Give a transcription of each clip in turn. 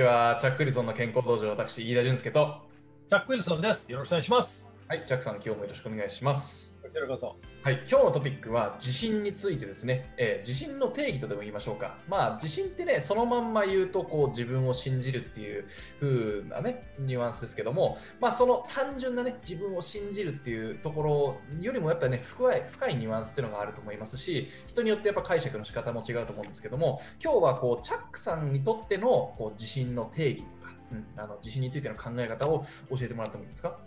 ちは。チャック・ウィルソンの健康道場、私、飯田俊介と。チャック・ウィルソンです。よろしくお願いします。はい、チャックさん、今日もよろしくお願いします。こちらこそ。はい、今日のトピックは地震についてですね、えー地震の定義とでも言いましょうか。まあ、地震ってね、そのまんま言うと、こう、自分を信じるっていう風なね、ニュアンスですけども、まあ、その単純なね、自分を信じるっていうところよりも、やっぱりね、深い、深いニュアンスっていうのがあると思いますし、人によってやっぱ解釈の仕方も違うと思うんですけども、今日はこう、チャックさんにとってのこう地震の定義とか、うん、あの地震についての考え方を教えてもらってもいいですか？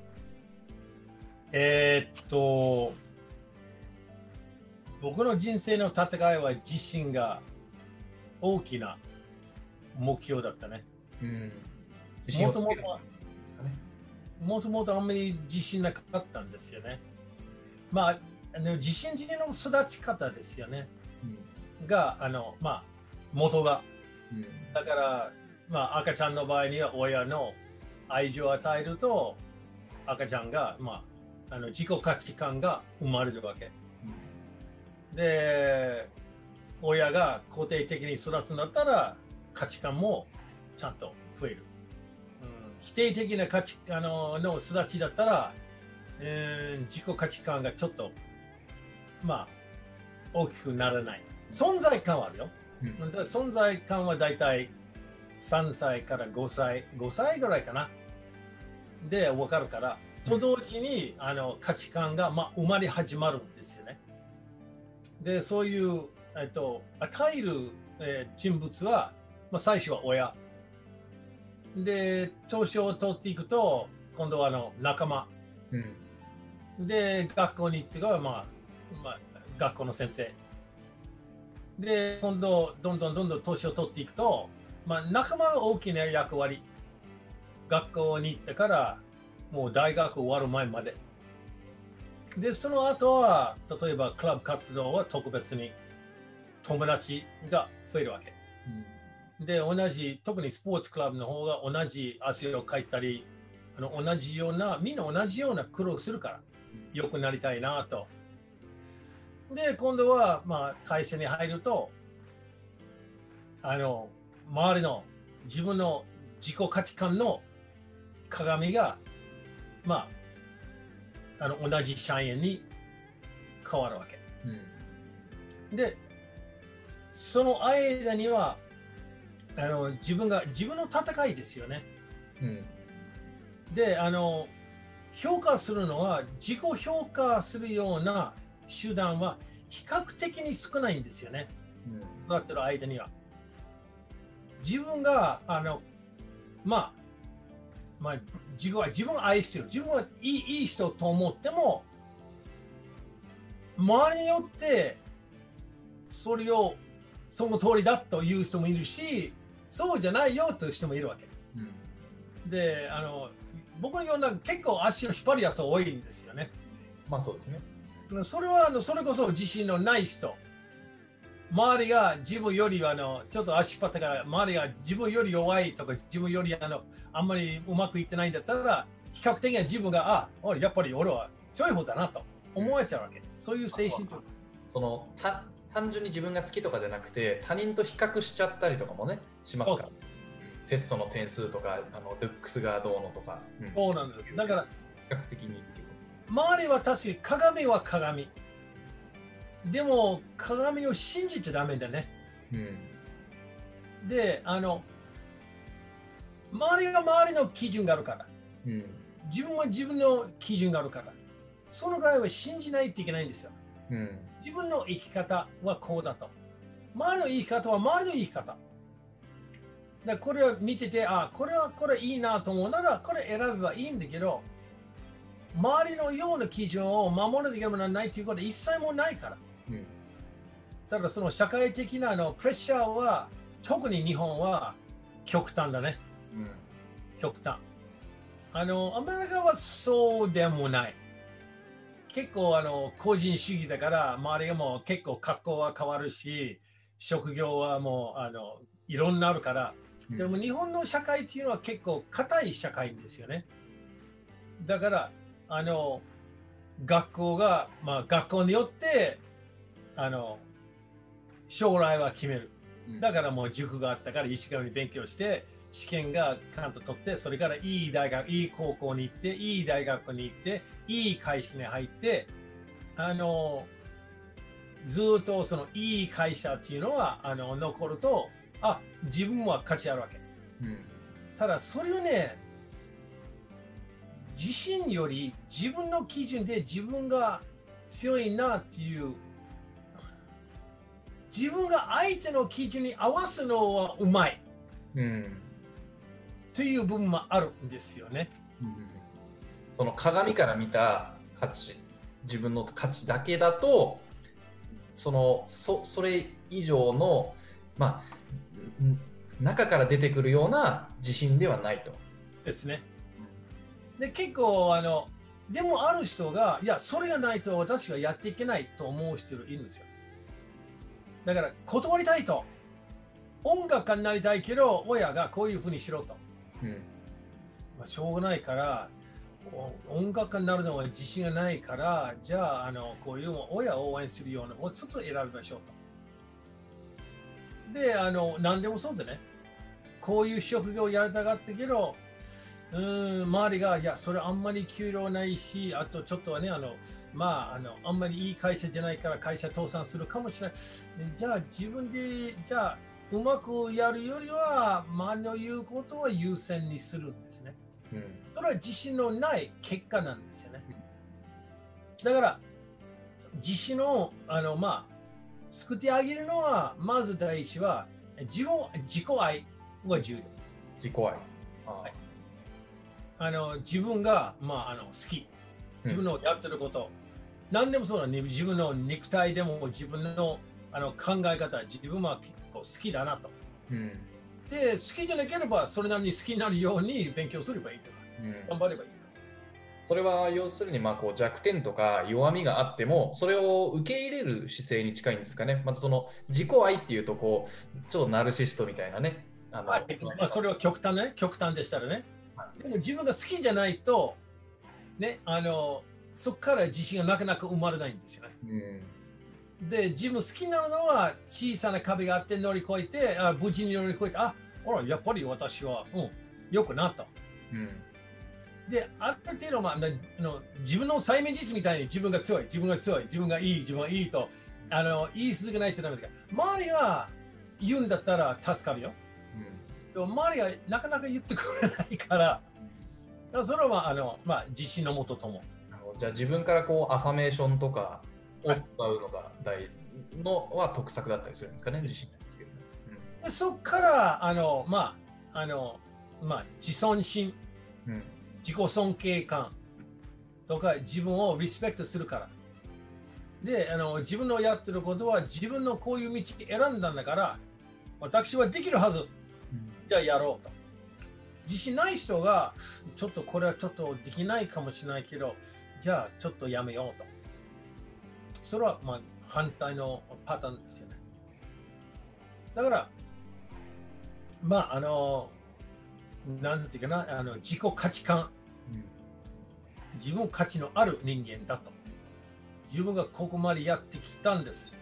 えーっと、僕の人生の戦いは自信が大きな目標だったね。もともと。もともとあんまり自信なかったんですよね。まあ、あの自信人の育ち方ですよね。が、あの、まあ、元が。うん。うんだから、まあ、赤ちゃんの場合には親の愛情を与えると、赤ちゃんが、まあ、あの自己価値観が生まれるわけ。で、親が肯定的に育つんだったら、価値観もちゃんと増える。うん、否定的な価値あのの育ちだったら、えー自己価値観がちょっと、まあ、大きくならない。存在感はあるよ。うん存在感はだいたい3歳から5歳、5歳ぐらいかな。で、分かるから、と同時にあの価値観が、まあ、生まれ始まるんですよね。で、そういう、えっと、与える、えー人物は、まあ、最初は親。で、年を取っていくと、今度はあの仲間。うん。で、学校に行ってから、まあ、まあ、学校の先生。で、今度、どんどんどんどん年を取っていくと、まあ、仲間が大きな役割。学校に行ってから、もう大学終わる前まで。で、その後は、例えばクラブ活動は特別に友達が増えるわけ。で、同じ、特にスポーツクラブの方が同じ汗をかいたり、あの同じような、みんな同じような苦労するから。良くなりたいなと。で、今度は、まあ、会社に入ると、あの、周りの自分の自己価値観の鏡が、まあ、あの同じ社員に変わるわけ。うん。で、その間には、あの自分が、自分の戦いですよね。うん。で、あの、評価するのは、自己評価するような手段は比較的に少ないんですよね。うん。育ってる間には。自分が、あの、まあ、まあ、自分は自分を愛してる。自分はいいいい人と思っても、周りによって、それをその通りだという人もいるし、そうじゃないよという人もいるわけ。うん。で、あの、僕のような結構足を引っ張るやつ多いんですよね。まあそうですね。それはあのそれこそ自信のない人。周りが自分よりあのちょっと足引っ張ったから周りが自分より弱いとか自分よりあのあんまりうまくいってないんだったら比較的には自分があ俺やっぱり俺は強い方だなと思われちゃうわけ。そういう精神。そのた単純に自分が好きとかじゃなくて他人と比較しちゃったりとかもねしますからテストの点数とかあのルックスがどうのとか、うんそうなんです。だから比較的に周りは確かに鏡は鏡。でも鏡を信じちゃダメだね。とうんで、あの、周りが周りの基準があるから。うん自分は自分の基準があるから、そのぐらいは信じないといけないんですよ。うん自分の生き方はこうだと。周りの生き方は周りの生き方。だこれを見てて、あ、これはこれいいなと思うなら、これ選べばいいんだけど、周りのような基準を守らなきゃいけないということは一切もないから。うんただその社会的なあのプレッシャーは、特に日本は極端だね。うん極端。あの、アメリカはそうでもない。結構あの個人主義だから、周りがもう結構格好は変わるし、職業はもうあのいろんなあるから、うんでも日本の社会っていうのは結構硬い社会ですよね。だから、あの、学校が、まあ学校によって、あの、将来は決める。うんだからもう塾があったから一生懸命勉強して試験がちゃんと取って、それからいい大学、いい高校に行って、いい大学に行って、いい会社に入って、あの、ずっとそのいい会社っていうのはあの残ると、あ、自分は価値あるわけ。うんただ、それをね、自信より自分の基準で自分が強いなっていう、自分が相手の基準に合わすのはうまいうんという部分もあるんですよね。その鏡から見た価値自分の価値だけだとそのそそれ以上のまあん中から出てくるような自信ではないと。ですね。で、結構、あの、でもある人が、いや、それがないと私はやっていけないと思う人いるんですよ。だから、断りたいと。音楽家になりたいけど、親がこういうふうにしろと。うんまあ、しょうがないから、お音楽家になるのは自信がないから、じゃあ、あのこういう親を応援するようなもうちょっと選びましょうと。で、あの、何でもそうでね、こういう職業をやりたがったけど、うーん、周りが、いや、それあんまり給料ないし、あとちょっとはね、あの、まあ、あの、あんまりいい会社じゃないから会社倒産するかもしれない。じゃあ、自分で、じゃあ、うまくやるよりは、周りの言うことを優先にするんですね。うんそれは自信のない結果なんですよね。だから、自信を、あの、まあ、救ってあげるのは、まず第一は、自分、自己愛が重要。自己愛。はいあの自分が、まあ、あの好き。自分のやってること。何でもそうだね。自分の肉体でも自分のあの考え方、自分は結構好きだなと。うんで、好きじゃなければ、それなりに好きになるように勉強すればいいとか、うん頑張ればいいと。それは要するにまあこう弱点とか弱みがあってもそれを受け入れる姿勢に近いんですかね。まずその自己愛っていうとこうちょっとナルシストみたいなね。あのはいまあ、それは極端ね、極端でしたらね。はいでも自分が好きじゃないと、ね、あの、そこから自信がなかなか生まれないんですよね。うんで、自分好きなのは小さな壁があって乗り越えて、あ無事に乗り越えて、あ、ほら、やっぱり私は、うん、良くなった。うんで、ある程度、まあ、の自分の催眠術みたいに自分が強い、自分が強い、自分がいい、自分がいいとあの言い続けないとダメですから、周りが言うんだったら助かるよ。でも周りがなかなか言ってくれないから、だからそれはあの、まあ、自信のもととも。じゃあ自分からこうアファメーションとかを使うのが大のは得策だったりするんですかね、自信がつけるでそこから、あの、まあ、あの、まあ、自尊心、うんうん自己尊敬感とか自分をリスペクトするから。で、あの自分のやってることは自分のこういう道選んだんだから、私はできるはず。じゃあやろうと。自信ない人が、ちょっとこれはちょっとできないかもしれないけど、じゃあちょっとやめようと。それはまあ反対のパターンですよね。だから、まあ、あの、なんていうかな、あの自己価値観、自分価値のある人間だと。自分がここまでやってきたんです。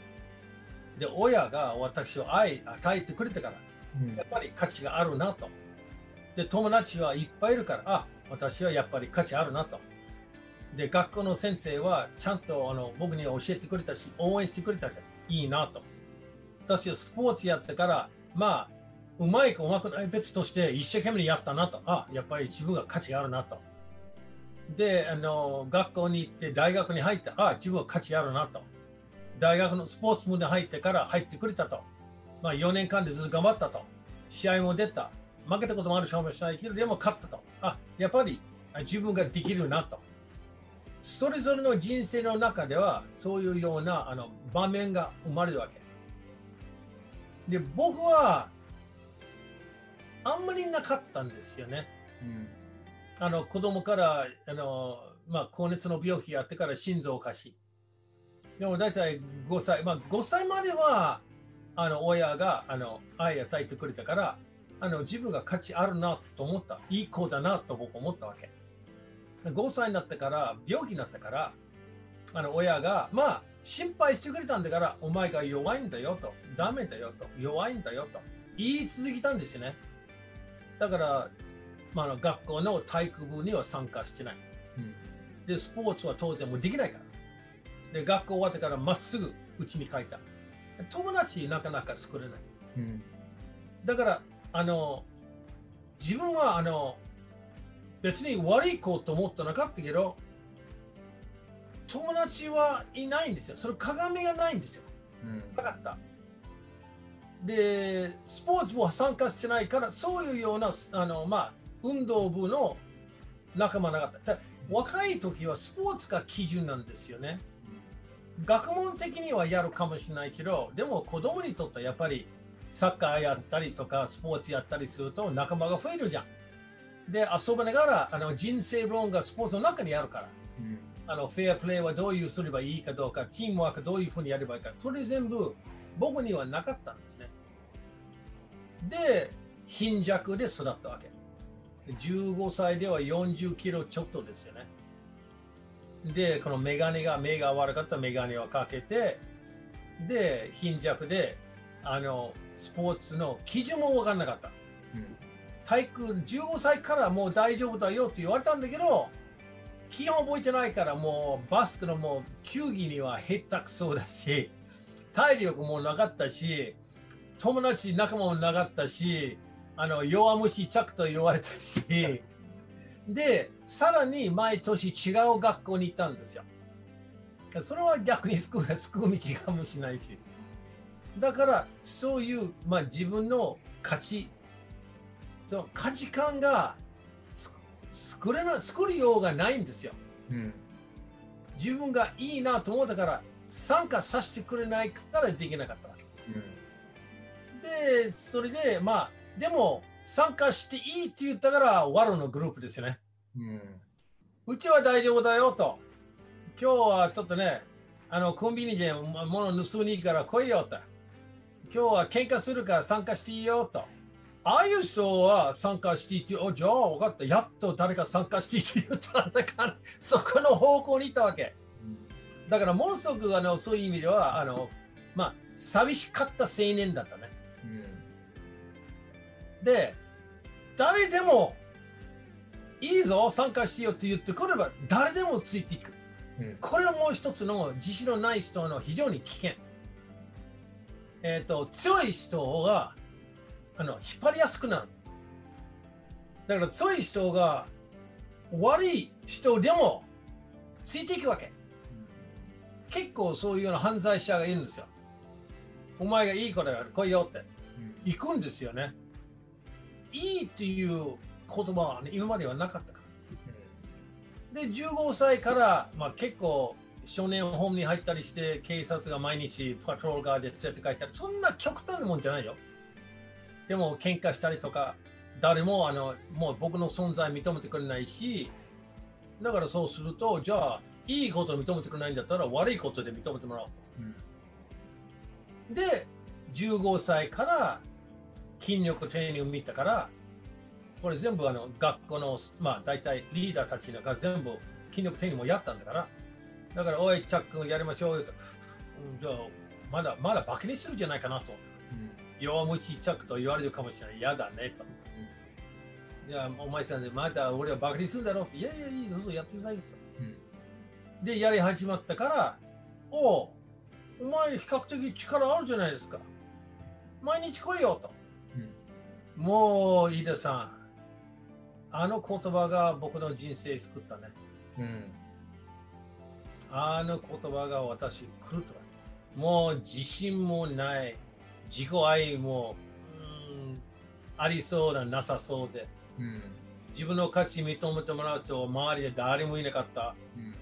で、親が私を愛与えてくれたから、うんやっぱり価値があるなと。で、友達はいっぱいいるから、あ、私はやっぱり価値あるなと。で、学校の先生はちゃんとあの僕に教えてくれたし、応援してくれたし、いいなと。私はスポーツやってから、まあ、うまいかうまくない別として一生懸命やったなと。あ、やっぱり自分が価値あるなと。で、あの、学校に行って大学に入って、あ、自分は価値あるなと。大学のスポーツ部に入ってから入ってくれたと。まあ、4年間でずっと頑張ったと。試合も出た。負けたこともあるかもしれないけど、でも勝ったと。あ、やっぱりあ自分ができるなと。それぞれの人生の中では、そういうようなあの場面が生まれるわけ。で、僕は、あんまりなかったんですよね。うんあの子供からあの、まあ、高熱の病気があってから心臓おかしい。でも大体5歳、まあ、5歳まではあの親があの愛を与えてくれたからあの自分が価値あるなと思った。いい子だなと僕思ったわけ。5歳になってから病気になったからあの親がまあ心配してくれたんだからお前が弱いんだよとダメだよと弱いんだよと言い続けたんですよね。だから、まああの、学校の体育部には参加してない。うんで、スポーツは当然もうできないから。で、学校終わってからまっすぐ家に帰った。友達なかなか作れない。うんだから、あの、自分は、あの、別に悪い子と思ってなかったけど、友達はいないんですよ。その鏡がないんですよ。うんなかった。で、スポーツ部は参加してないから、そういうような、あの、まあ、運動部の仲間なかった。た若い時はスポーツが基準なんですよね。学問的にはやるかもしれないけど、でも子供にとってはやっぱりサッカーやったりとかスポーツやったりすると仲間が増えるじゃん。で、遊びながらあの人生論がスポーツの中にあるから。うんあのフェアプレーはどういうすればいいかどうか、チームワークどういうふうにやればいいか、それ全部僕にはなかったんですね。で、貧弱で育ったわけ。15歳では40キロちょっとですよね。で、このメガネが、目が悪かったメガネをかけて、で、貧弱で、あの、スポーツの基準も分からなかった。うん体育15歳からもう大丈夫だよって言われたんだけど、基本覚えてないからもうバスケのもう球技には下手くそだし、体力もなかったし、友達仲間もなかったし、あの弱虫着と言われたし、で、さらに毎年違う学校に行ったんですよ。それは逆に救う救う道かもしれないし。だから、そういう、まあ、自分の価値、その価値観がつ作れない、作りようがないんですよ。うん自分がいいなと思ったから、参加させてくれないからできなかったわけ。で、それで、まあ、でも、参加していいって言ったから、ワロのグループですよね。うんうちは大丈夫だよと。今日はちょっとね、あのコンビニで物盗みに行くから来いよと。今日は喧嘩するから参加していいよと。ああいう人は参加していいって、おじゃあ分かった。やっと誰か参加していいって言ったんだから、そこの方向に行ったわけ。だからものすごくあのそういう意味では、あの、まあ、寂しかった青年だったね。で、誰でもいいぞ、参加しようって言ってくれば、誰でもついていく。うんこれはもう一つの自信のない人の非常に危険。えっ、と、強い人があの引っ張りやすくなる。だから強い人が悪い人でもついていくわけ。結構そういうような犯罪者がいるんですよ。お前がいい子だよ、来いよって。行くんですよね。いいっていう言葉は、ね、今まではなかったから。で、15歳から、まあ、結構少年ホームに入ったりして、警察が毎日パトロールガーで連れて帰ったり、そんな極端なもんじゃないよ。でも、喧嘩したりとか、誰もあのもう僕の存在認めてくれないし、だからそうすると、じゃあ、いいことを認めてくれないんだったら、悪いことで認めてもらおう。で、15歳から筋力トレーニングを見たから、これ全部あの学校の、まあ大体リーダーたちが全部筋力トレーニングもやったんだから、だから、おい、チャックやりましょうよと。うんじゃあ、まだ、まだバカにするんじゃないかなと思った。弱虫チャックと言われるかもしれない。嫌だねと。いや、お前さんで、まだ俺はバカにするんだろうって。いやいや、いい、どうぞやってくださいよと。で、やり始まったから、おう、お前比較的力あるじゃないですか。毎日来いよと。もう、飯田さん、あの言葉が僕の人生救ったね。うんあの言葉が私来るとか。もう自信もない、自己愛も、うんありそうな、なさそうで、うん自分の価値認めてもらう人、周りで誰もいなかった。うん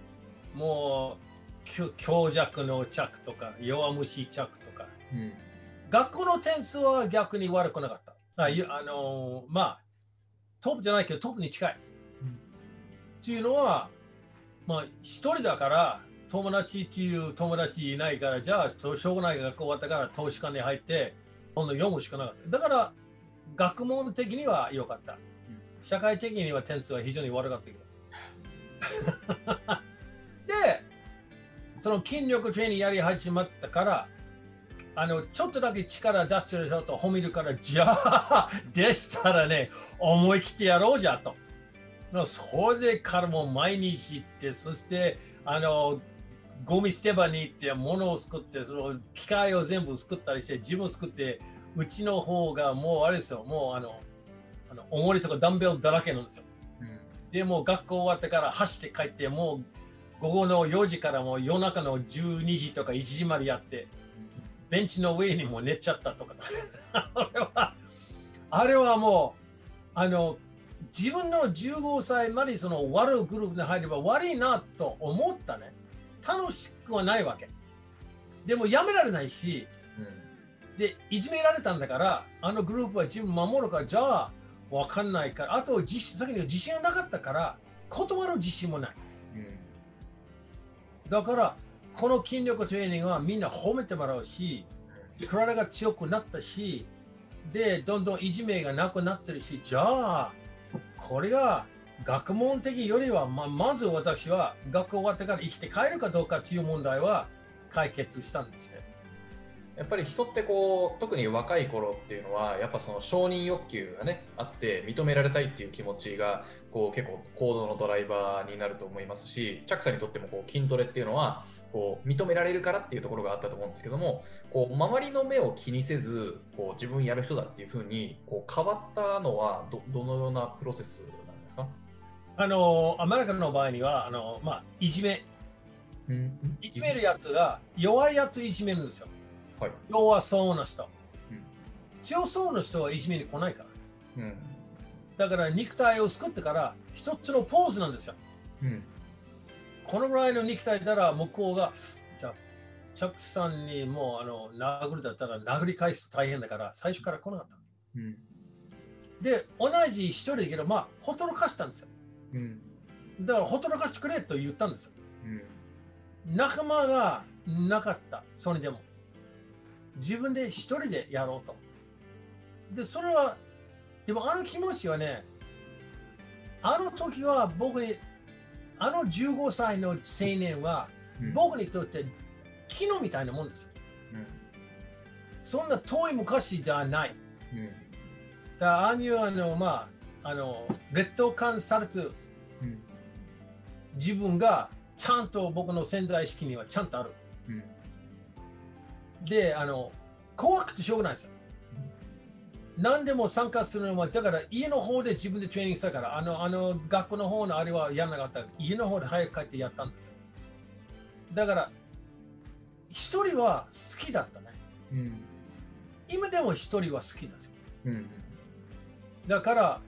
もう、強強弱の着とか、弱虫着とか。うん学校の点数は逆に悪くなかった。あいあのーまあ、トップじゃないけどトップに近い。うんっていうのは、まあ、一人だから、友達っていう友達いないから、じゃあ、しょうがない学校終わったから、投資家に入って、今度読むしかなかった。だから、学問的には良かった。社会的には点数は非常に悪かったけど。で、その筋力トレーニングやり始まったから、あのちょっとだけ力出してる人と褒めるから、じゃあ、でしたらね、思い切ってやろうじゃと。それでからも毎日行って、そして、あの、ゴミ捨て場に行って物を作って、その機械を全部作ったりして、自分作って、うちの方がもうあれですよ、もうあの、あの重りとかダンベルだらけなんですよ。でもう学校終わってから走って帰って、もう午後の4時からもう夜中の12時とか1時までやって、ベンチの上にも寝ちゃったとかさ。あれは、あれはもう、あの、自分の15歳までその悪いグループに入れば悪いなと思ったね。楽しくはないわけ。でもやめられないし、で、いじめられたんだから、あのグループは自分守るから、じゃあ、わかんないから、あと自信、さっきの自信がなかったから、断る自信もない。だから、この筋力トレーニングはみんな褒めてもらうし、体が強くなったし、で、どんどんいじめがなくなってるし、じゃあ、これが学問的よりは、ままず私は学校終わってから生きて帰るかどうかという問題は解決したんですね。やっぱり人ってこう特に若い頃っていうのはやっぱその承認欲求がねあって認められたいっていう気持ちがこう結構行動のドライバーになると思いますしチャックさんにとってもこう筋トレっていうのはこう認められるからっていうところがあったと思うんですけどもこう周りの目を気にせずこう自分やる人だっていうふうにこう変わったのはどどのようなプロセスなんですか、あの、アメリカの場合には、あの、まあ、いじめ、うんいじめるやつが弱いやついじめるんですよ。はい弱そうな人うん。強そうな人はいじめに来ないから。うんだから肉体を作ってから一つのポーズなんですよ。うんこのぐらいの肉体だら向こうが、じゃあ、チャックさんにもうあの殴るだったら殴り返すと大変だから最初から来なかった。うんで、同じ一人だけど、まあ、ほったらかしたんですよ。うんだからほったらかしてくれと言ったんですよ。うん仲間がなかった、それでも。自分で一人でやろうと。で、それは、でもあの気持ちはね、あの時は僕に、あの15歳の青年はうん僕にとって昨日みたいなもんですよ。うんそんな遠い昔じゃない。うんだああいうあの、まあ、あの、劣等感されてるうん自分がちゃんと僕の潜在意識にはちゃんとある。うんで、あの、怖くてしょうがないですよ。何でも参加するのは、だから家の方で自分でトレーニングしたから、あの、あの学校の方のあれはやらなかった。家の方で早く帰ってやったんですよ。だから、一人は好きだったね。うん今でも一人は好きなんですよ。うんだから、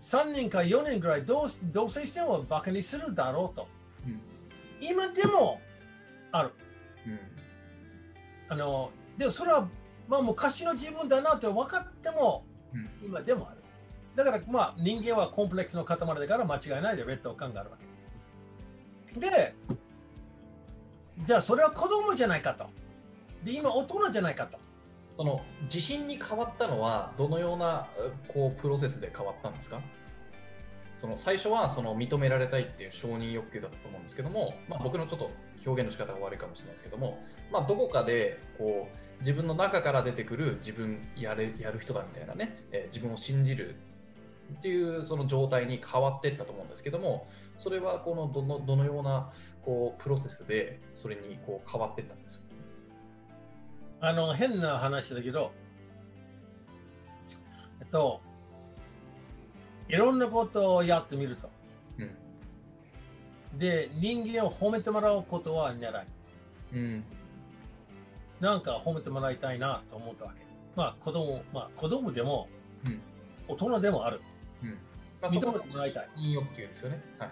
3年か4年ぐらい同同棲してもバカにするだろうと。うん今でもある。うんあの、でもそれは、まあ昔の自分だなって分かっても、うん今でもある。だからまあ人間はコンプレックスの塊だから間違いないで劣等感があるわけ。で、じゃあそれは子供じゃないかと。で、今大人じゃないかと。その自信に変わったのはどのようなえこうプロセスで変わったんですか？その最初はその認められたいっていう承認欲求だったと思うんですけども、まあ、僕のちょっと表現の仕方が悪いかもしれないですけども、まあ、どこかでこう自分の中から出てくる自分やれやる人だみたいなね、えー自分を信じる。っていうその状態に変わっていったと思うんですけどもそれはこのどのどのようなこうプロセスでそれにこう変わっていったんです？かあの、変な話だけど、えっと、いろんなことをやってみると。うん。で、人間を褒めてもらうことは狙い。うんなんか褒めてもらいたいなと思ったわけ。まあ子供、まあ子供でも、うん大人でもある。うんまあ、認めてもらいたい。承認欲求ですよね。はい。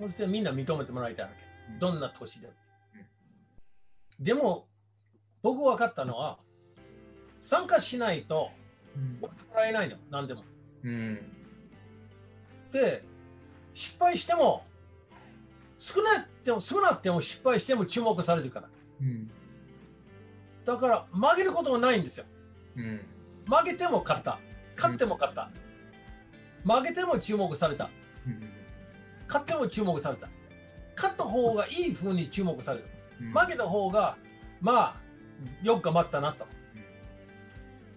そしてみんな認めてもらいたいわけ。うんどんな年でも。でも、僕分かったのは、参加しないとうん褒めてもらえないの、何でも。うん。で、失敗しても、少なくても、少なくても失敗しても注目されるから。うん。だから、負けることはないんですよ。うん。負けても勝った。勝っても勝った。負けても注目された。勝っても注目された。勝った方がいい風に注目される。負けた方が、まあ、よく頑張ったなと。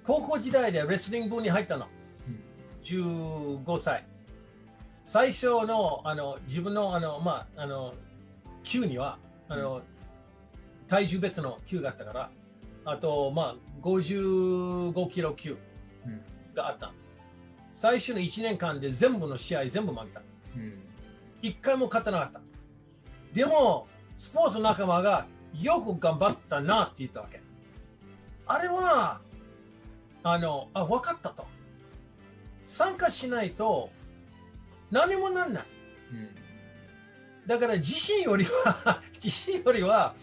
高校時代でレスリング部に入ったの。15歳。最初のあの自分のあの、まあ、あの級にはあの、体重別の級があったから、あと、まあ、55キロ級があった。最初の1年間で全部の試合全部負けた。一回も勝たなかった。でも、スポーツ仲間がよく頑張ったなって言ったわけ。あれは、あの、あ、分かったと。参加しないと何もなんない。うんだから自信よりは、自信よりは、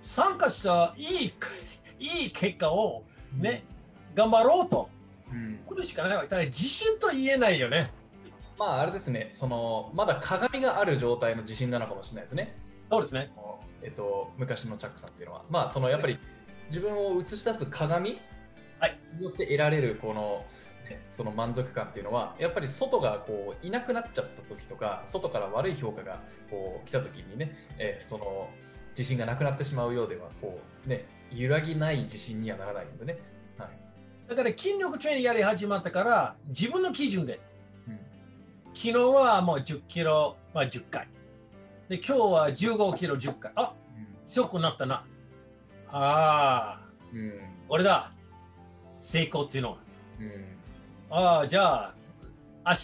参加したいい、いい結果をね、頑張ろうと。これしかないわけ。だから自信と言えないよね。まああれですね、そのまだ鏡がある状態の自信なのかもしれないですね。そうですね。えっと、昔のチャックさんっていうのは、まあそのやっぱり自分を映し出す鏡によって得られるこの、ね、その満足感っていうのは、やっぱり外がこういなくなっちゃった時とか、外から悪い評価がこう来た時にね、えー、その自信がなくなってしまうようでは、こうね、揺らぎない自信にはならないのでね。はい、だから筋力トレーニングやり始まったから、自分の基準で、うん、昨日はもう10キロ、まあ、10回。で、今日は15キロ10回。あ、うん、強くなったな。ああ、うん、俺だ。成功っていうのは。うん、ああ、じゃあ、明日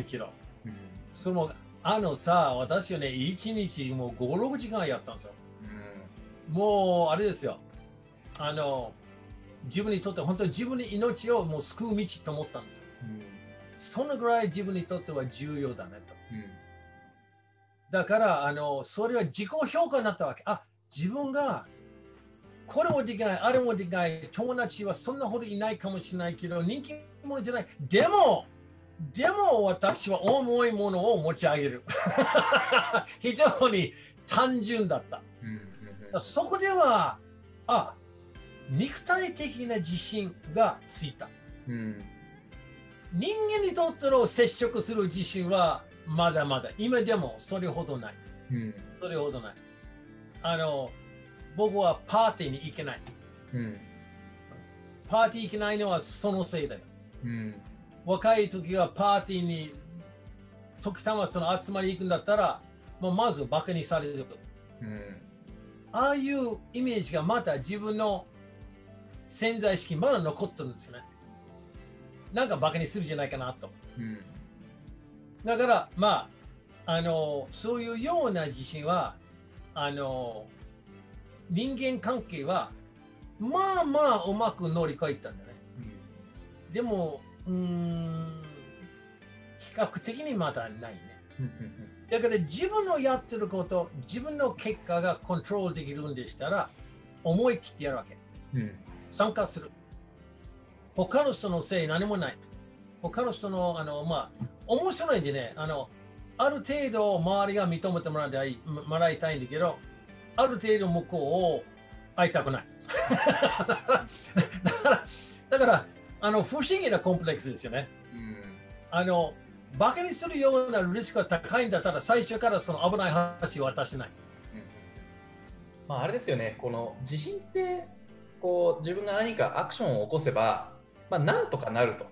20キロ。うん、その、あのさ、私はね、1日もう5、6時間やったんですよ。うん、もう、あれですよ。あの、自分にとって本当に自分の命をもう救う道と思ったんですよ。うん、そのぐらい自分にとっては重要だねと。うん、だからあの、それは自己評価になったわけ。あ自分がこれもできない、あれもできない、友達はそんなほどいないかもしれないけど、人気者じゃない。でも、でも私は重いものを持ち上げる。非常に単純だった。うん、そこでは、あ肉体的な自信がついた、うん、人間にとっての接触する自信はまだまだ。今でもそれほどない、うん、それほどない。あの僕はパーティーに行けない、うん、パーティー行けないのはそのせいだよ、若い時はパーティーに時たまその集まり行くんだったらもうまずバカにされる、ああいうイメージがまた自分の潜在意識まだ残ってるんですね。なんかバカにするじゃないかなと。うん、だから、まあ、あの、そういうような自信は、あの、人間関係は、まあまあうまく乗り越えたんだね。うん、でも、うん、比較的にまだないね。だから自分のやってること、自分の結果がコントロールできるんでしたら、思い切ってやるわけ。うん参加する。他の人のせい何もない。他の人の、あの、まあ、面白いんでね、あの、ある程度周りが認めてもらいもらいたいんだけど、ある程度向こうを会いたくない。だから、だからあの不思議なコンプレックスですよね。うん、あの、バカにするようなリスクが高いんだったら、最初からその危ない話を渡してない。うん、まあ、あれですよね、この自信って、こう自分が何かアクションを起こせば、まあ、なんとかなると。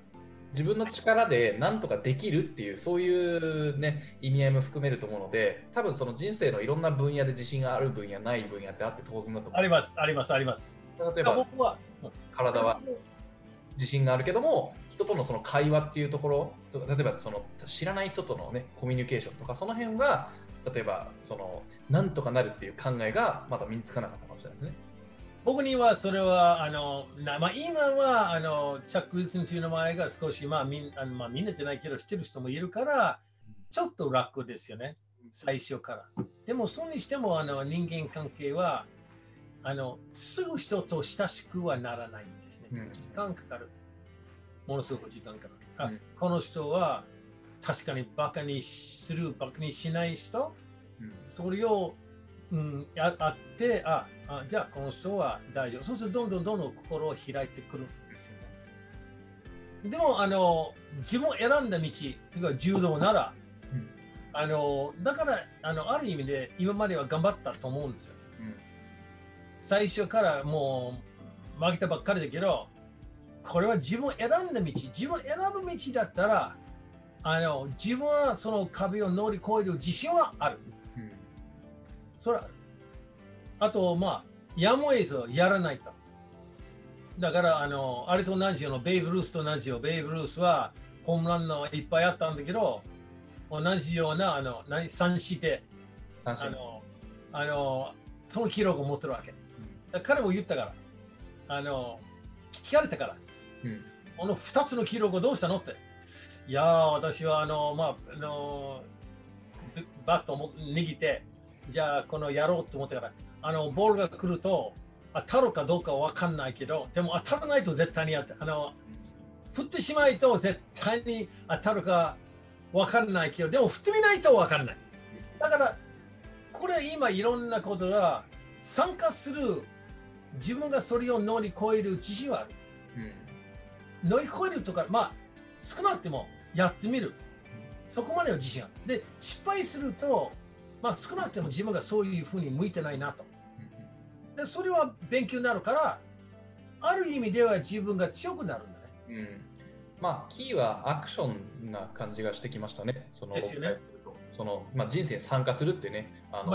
自分の力でなんとかできるっていうそういう、ね、意味合いも含めると思うので多分その人生のいろんな分野で自信がある分野ない分野ってあって当然だと思う。あります。あります。あります。例えば僕は体は自信があるけども人とのその会話っていうところ例えばその知らない人との、ね、コミュニケーションとかその辺が例えばそのなんとかなるっていう考えがまだ身につかなかったかもしれないですね。僕にはそれはあのな、まあ、今はあのチャック・ウィルソンという名前が少し、まあみあのまあ、みんなじゃないけど知ってる人もいるからちょっと楽ですよね。最初から。でもそれにしてもあの人間関係はあのすぐ人と親しくはならないんですね、うん。時間かかる。ものすごく時間かかる。あ、うん。この人は確かにバカにするバカにしない人それを、うん、やあってああ、じゃあこの人は大丈夫。そうするとどんどんどんどん心を開いてくるんですよね。でも、あの、自分を選んだ道、というか柔道なら、うんあの、だから、あの、ある意味で今までは頑張ったと思うんですよ。最初からも負けたばっかりだけど、これは自分選んだ道、自分選ぶ道だったら、あの自分はその壁を乗り越える自信はある。うんそれはあと、まあ、やむを得ずやらないと。だから、あの、あれと同じような、ベイブ・ルースと同じようベイブ・ルースは、ホームランのいっぱいあったんだけど、同じような、あの、何、三して、あの、あの、その記録を持ってるわけ。彼も言ったから、あの、聞かれたから、うんこの2つの記録をどうしたのって。いやー、私はあの、まあ、あの、ブバットをも握って、じゃあ、このやろうと思ったから、あの、ボールが来ると、当たるかどうかわかんないけど、でも当たらないと絶対にやって、あの、振ってしまいと絶対に当たるかわかんないけど、でも振ってみないとわかんない。だから、これ今いろんなことが参加する自分がそれを乗り越える自信はある。うん乗り越えるとか、まあ、少なくてもやってみる。そこまでの自信がある。で、失敗すると、まあ、少なくても自分がそういうふうに向いてないなと。で、それは勉強になるから、ある意味では自分が強くなるんだね。うんまあ、キーはアクションな感じがしてきましたね。そのですよねそのまあ、人生に参加するってね、あの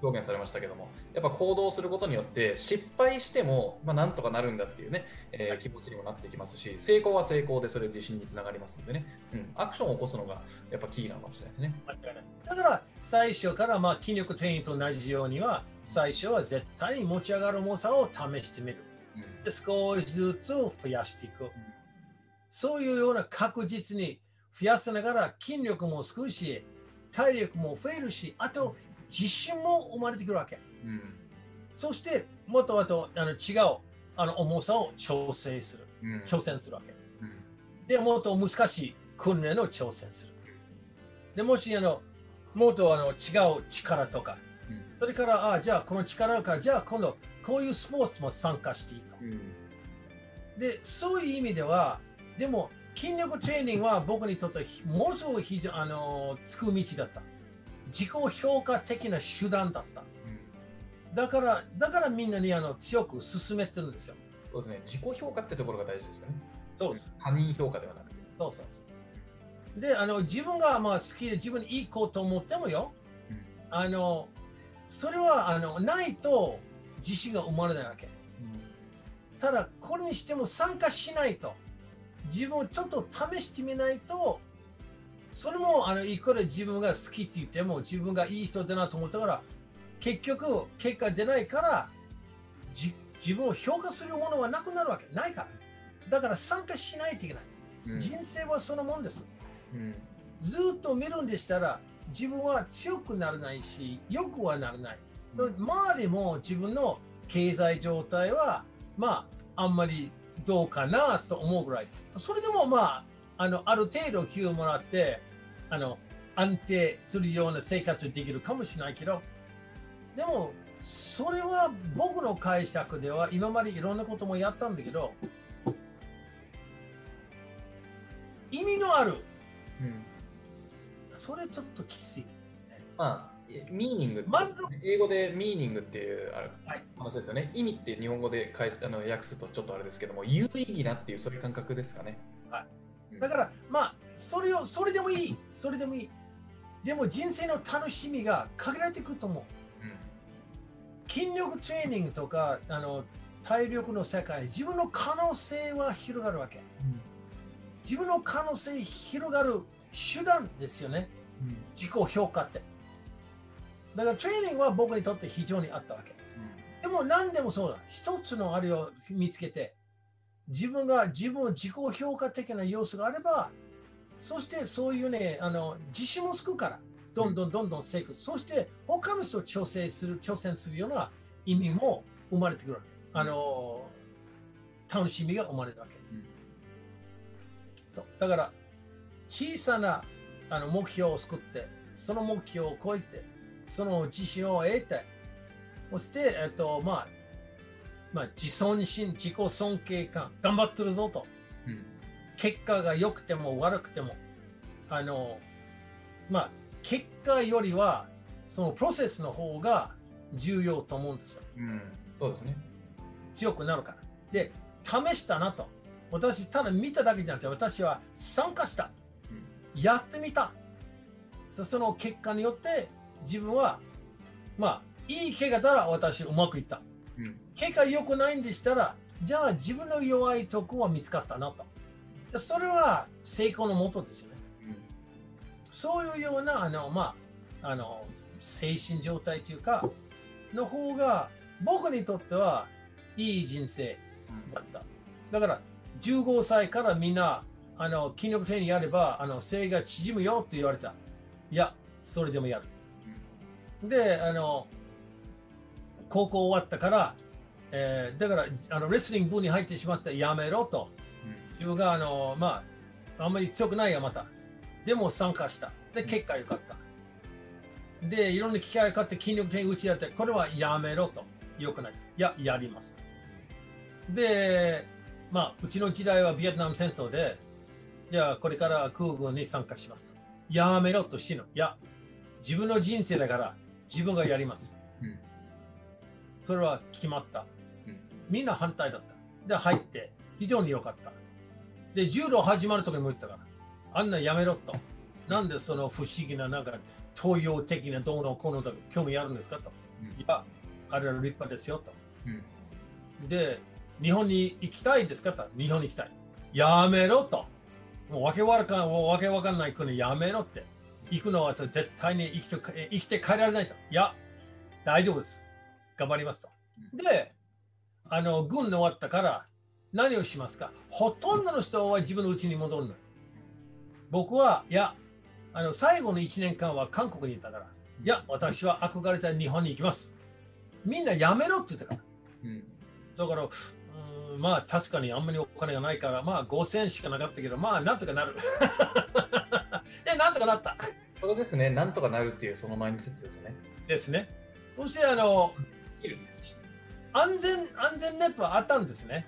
表現されましたけども、やっぱ行動することによって、失敗しても、まあ、なんとかなるんだっていうね、えー気持ちにもなってきますし、成功は成功で、それ自信につながりますんでね、うん、アクションを起こすのがやっぱキーなのかもしれないですね。だから、最初から、まあ、筋力トレーニングと同じようには、最初は絶対に持ち上がる重さを試してみる。うん。で少しずつ増やしていく。そういうような確実に増やしながら筋力も少し、体力も増えるし、あと自信も生まれてくるわけ。うんそして、もっとあとあの違うあの重さを調整する。うん挑戦するわけ。うんで、もっと難しい訓練を挑戦する。で、もしあの、もっとあの違う力とか、うんそれから、あじゃあこの力から、じゃあ今度こういうスポーツも参加していいと。うんで、そういう意味では、でも筋力トレーニングは僕にとってものすごく非常あのつく道だった。自己評価的な手段だった。だから、だからみんなにあの強く進めてるんですよ。そうですね、自己評価ってところが大事ですよね。そうです。他人評価ではなくて。そうそうそう。で、あの自分がまあ好きで自分にいいこと思ってもよ、うんあのそれはあのないと自信が生まれないわけ。ただ、これにしても参加しないと、自分をちょっと試してみないと、それもあのいくら自分が好きって言っても、自分がいい人だなと思ったから、結局、結果出ないから、じ自分を評価するものはなくなるわけ。ないから。だから参加しないといけない。うん人生はそのもんです。うんずっと見るんでしたら、自分は強くならないし、良くはならない。周りも自分の経済状態は、まあ、あんまりどうかなと思うぐらい。それでも、まあ、あのある程度給与もらってあの、安定するような生活できるかもしれないけど、でも、それは僕の解釈では、今までいろんなこともやったんだけど、意味のある、うんそれちょっときつい。まあ、ミーニング英語でミーニングっていう話ですよね。意味って日本語でかいあの訳すとちょっとあれですけども、有意義なっていうそういう感覚ですかね。はいうんだから、まあ、それを、それでもいい。それでもいい。でも人生の楽しみが限られてくると思う。筋力トレーニングとか、あの体力の世界、自分の可能性は広がるわけ。自分の可能性広がる手段ですよね。自己評価って。だからトレーニングは僕にとって非常にあったわけ。でも何でもそうだ。一つのあれを見つけて、自分が自分を自己評価的な要素があれば、そしてそういうね、あの自信もつくから、どんどんどんどん成功。そして他の人を挑戦する、挑戦するような意味も生まれてくるわけ。あの、楽しみが生まれるわけ。そうだから、小さなあの目標を作って、その目標を超えて、その自信を得て、そして、えっと、まあ、まあ、自尊心、自己尊敬感、頑張ってるぞと。うん結果が良くても悪くても、あの、まあ、結果よりは、そのプロセスの方が重要と思うんですよ。うんそうですね。強くなるから。で、試したなと。私、ただ見ただけじゃなくて、私は参加した。やってみた。その結果によって、自分は、まあ、いい怪我だら私うまくいった。うん怪我良くないんでしたら、じゃあ自分の弱いとこは見つかったなと。それは成功のもとですよね。そういうような、あの、まあ、あの、精神状態というか、の方が、僕にとってはいい人生だった。だから、15歳からみんな、あの、筋力点にやれば、あの、性が縮むよって言われた。いや、それでもやる。で、あの、高校終わったから、えーだから、あのレスリング部に入ってしまってやめろと。自分が、あの、まあ、あんまり強くないよ、また。でも参加した。で、結果良かった。で、いろんな機会があって筋力点打ちやって、これはやめろと。良くない。いや、やります。で、まあ、うちの時代はビエトナム戦争で、じゃあ、これから空軍に参加しますと。やめろと死ぬ。いや、自分の人生だから、自分がやります。うんそれは決まったうん。みんな反対だった。で、入って、非常に良かった。で、柔道始まる時も言ったから、あんなやめろと。なんでその不思議な、なんか、東洋的などうのこうのとか興味あるんですかと。いや、あれは立派ですよと。で、日本に行きたいですかと。日本に行きたい。やめろと。もうわけわかんわけわかんない国やめろって。行くのは絶対に生きてえ生きて帰られないと。いや、大丈夫です。頑張りますと。で、あの、軍終わったから何をしますか？ほとんどの人は自分の家に戻るの。僕は、いや、あの最後の1年間は韓国にいたから、いや、私は憧れた日本に行きます。みんなやめろって言ったから。だから、うーんまあ確かにあんまりお金がないから、まあ5000円しかなかったけど、まあなんとかなる。で、なんとかなった。それですね、なんとかなるっていうそのマインドセットですね。ですね。そして、あの、安全、安全ネットはあったんですね。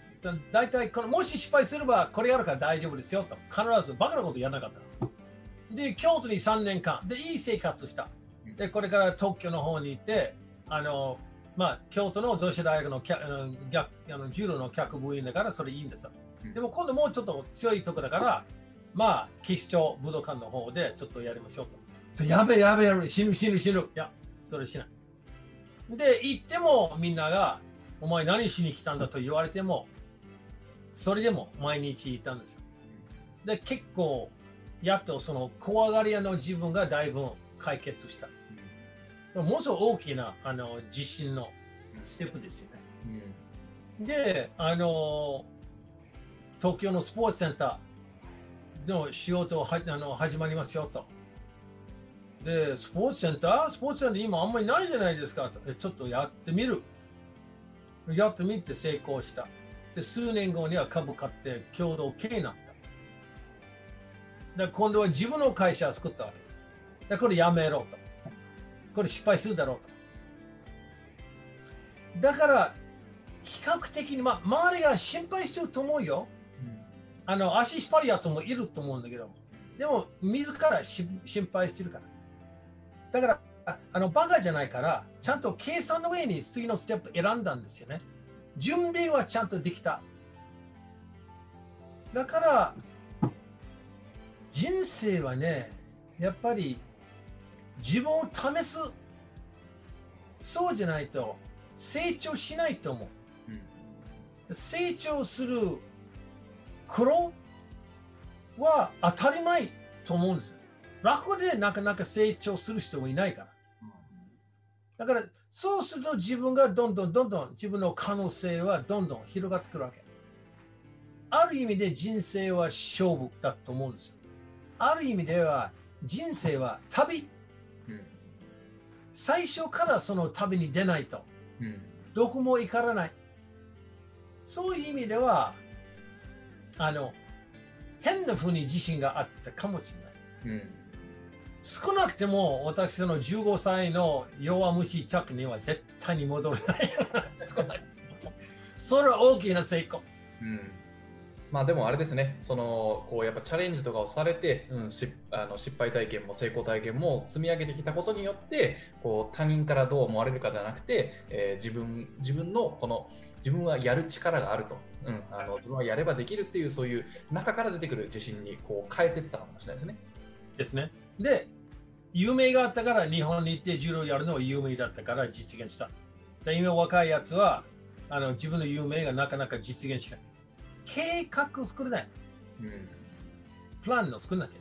大体この、もし失敗すればこれやるから大丈夫ですよと。必ずバカなことやらなかった。で、京都に3年間、で、いい生活した。で、これから東京の方に行って、あの、まあ、京都の同志社大学の逆あの柔道の客部員だからそれいいんですようん。でも今度もうちょっと強いとこだから、まあ、警視庁武道館の方でちょっとやりましょうと。やべえやべえやべえ、死ぬ死ぬ死ぬ。いや、それしない。で、行ってもみんなが、お前何しに来たんだと言われても、それでも毎日行ったんですよ。で、結構、やっとその怖がり屋の自分がだいぶ解決した。ものすごい大きなあの自信のステップですよね。で、あの、東京のスポーツセンターの仕事はあの始まりますよと。で、スポーツセンター？スポーツセンター今あんまりないじゃないですかと。ちょっとやってみる。やってみて成功した。で、数年後には株買って共同経営になった。で、今度は自分の会社を作ったわけ。で、これやめろと。これ失敗するだろうと。だから、比較的に、まあ、周りが心配してると思うよ。あの、足引っ張るやつもいると思うんだけど、でも、自らし心配してるから。だから、ああの、バカじゃないから、ちゃんと計算の上に次のステップ選んだんですよね。準備はちゃんとできた。だから、人生はね、やっぱり自分を試す。そうじゃないと成長しないと思う。成長する苦労は当たり前と思うんですよ。楽でなかなか成長する人もいないから。だから、そうすると自分がどんどんどんどん自分の可能性はどんどん広がってくるわけ。ある意味で人生は勝負だと思うんですよ。ある意味では人生は旅。最初からその旅に出ないと、どこも行からない。そういう意味では、あの、変な風に自信があったかもしれない。少なくても私その15歳の弱虫着には絶対に戻れない。少なくても。それは大きな成功。まあでもあれですね、そのこうやっぱチャレンジとかをされて、うん、しあの失敗体験も成功体験も積み上げてきたことによって、こう他人からどう思われるかじゃなくて、えー、自分自分のこの自分はやる力があると、うん、あの自分はやればできるっていうそういう中から出てくる自信にこう変えていったかもしれないですね。ですね。で、有名があったから日本に行って柔道やるのは有名だったから実現した。で今若いやつはあの自分の有名がなかなか実現しない。計画を作れない。うん、プランの作らなきゃ。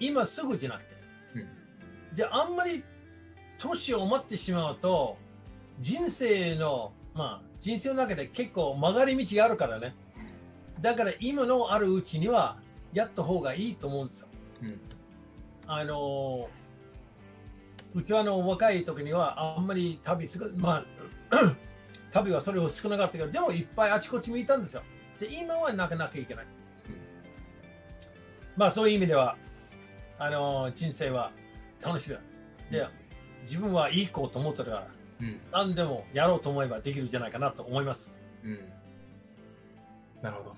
今すぐじゃなくて。うん、じゃあ、あんまり年を待ってしまうと、人生の、まあ、人生の中で結構曲がり道があるからね。だから今のあるうちにはやった方がいいと思うんですよ。うん、あのうちはの若い時にはあんまり旅すまあ 旅はそれを少なかったけど、でもいっぱいあちこち見たんですよ。で、今はなかなかいけない。まあそういう意味では、あの人生は楽しみだ。で、自分はいい子と思ったら、うん、何でもやろうと思えばできるんじゃないかなと思います。うん、なるほど。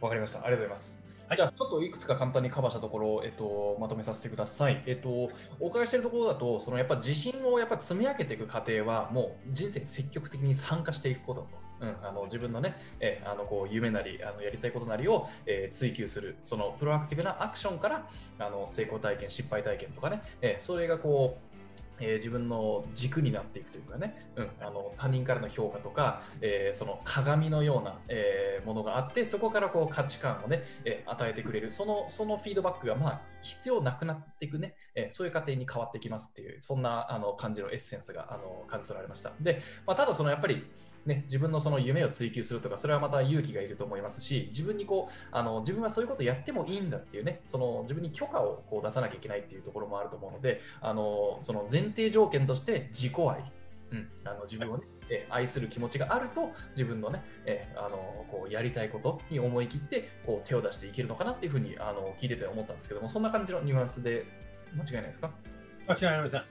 わかりました。ありがとうございます。はい、じゃあ、ちょっといくつか簡単にカバーしたところを、えっと、まとめさせてください。えっと、お伺いしているところだと、そのやっぱ自信をやっぱ積み上げていく過程は、もう人生に積極的に参加していくことだと。うん、あの自分のね、えー、あのこう夢なりあのやりたいことなりを、えー、追求するそのプロアクティブなアクションからあの成功体験失敗体験とかね、えー、それがこうえー、自分の軸になっていくというかね、うん、あの他人からの評価とか、えー、その鏡のような、えー、ものがあってそこからこう価値観をね、え与えてくれる。そのそのフィードバックがまあ必要なくなっていくね、えそういう過程に変わってきますっていうそんなあの感じのエッセンスがあの感じ取られました。で、まあ、ただそのやっぱりね、自分のその夢を追求するとか、それはまた勇気がいると思いますし、自分にこう、あの自分はそういうことやってもいいんだっていうね、その自分に許可をこう出さなきゃいけないっていうところもあると思うので、あのその前提条件として自己愛、うん、あの自分をね、え愛する気持ちがあると自分のね、えあのこうやりたいことに思い切ってこう手を出していけるのかなっていうふうにあの聞いてて思ったんですけどもそんな感じのニュアンスで間違いないですか？間違いありません。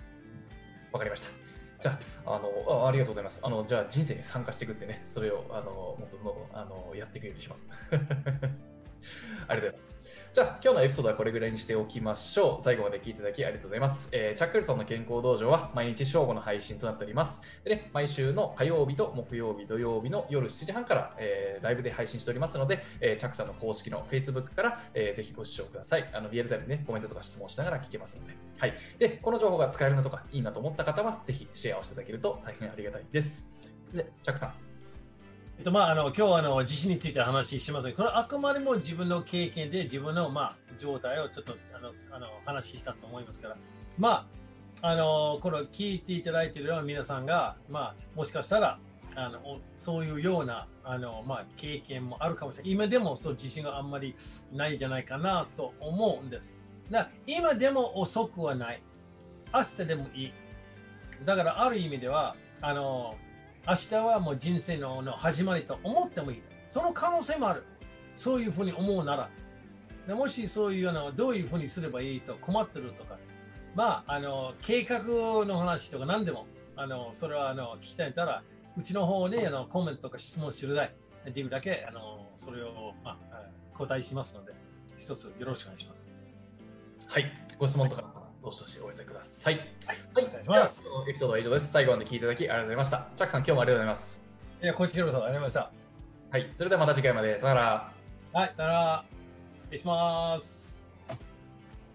わかりましたじゃああのあ、ありがとうございます。あのじゃあ人生に参加していくってね、それをあのもっとどんどんあのやっていくようにします。ありがとうございます。じゃあ、今日のエピソードはこれぐらいにしておきましょう。最後まで聞いていただきありがとうございます。えー、チャックルソンの健康道場は毎日正午の配信となっております。でね、毎週の火曜日と木曜日、土曜日の夜7時半から、えー、ライブで配信しておりますので、えー、チャックさんの公式の Facebook から、えー、ぜひご視聴ください。あのリアルタイムでね、コメントとか質問しながら聞けますので。はい。で、この情報が使えるなとかいいなと思った方は、ぜひシェアをしていただけると大変ありがたいです。で、チャックさん。えっとまあ、あの今日あの地震について話しますこれあくまでも自分の経験で自分の、まあ、状態をちょっとあのあの話したと思いますから、まあ、あのこれを聞いていただいているような皆さんが、まあ、もしかしたらあのそういうようなあの、まあ、経験もあるかもしれない。今でもそう自信があんまりないんじゃないかなと思うんです。だ今でも遅くはない。明日でもいい。だからある意味では、あの明日はもう人生のの始まりと思ってもいい。その可能性もある。そういうふうに思うなら。でもしそういうのどういうふうにすればいいと困ってるとか、まあ、あの計画の話とか何でも、あのそれはあの聞きたいたら、うちの方にあのコメントとか質問してください。できるだけあのそれを、まあ、答えしますので、一つよろしくお願いします。はい、ご質問とかどしどしお寄せください。はい、はい、お願いします。エピソードは以上です。最後まで聞いていただきありがとうございました。チャックさん、今日もありがとうございます。いや、こっちらこそありがとうございました。はい、それではまた次回まで。さよなら。はい、さよなら。失礼します。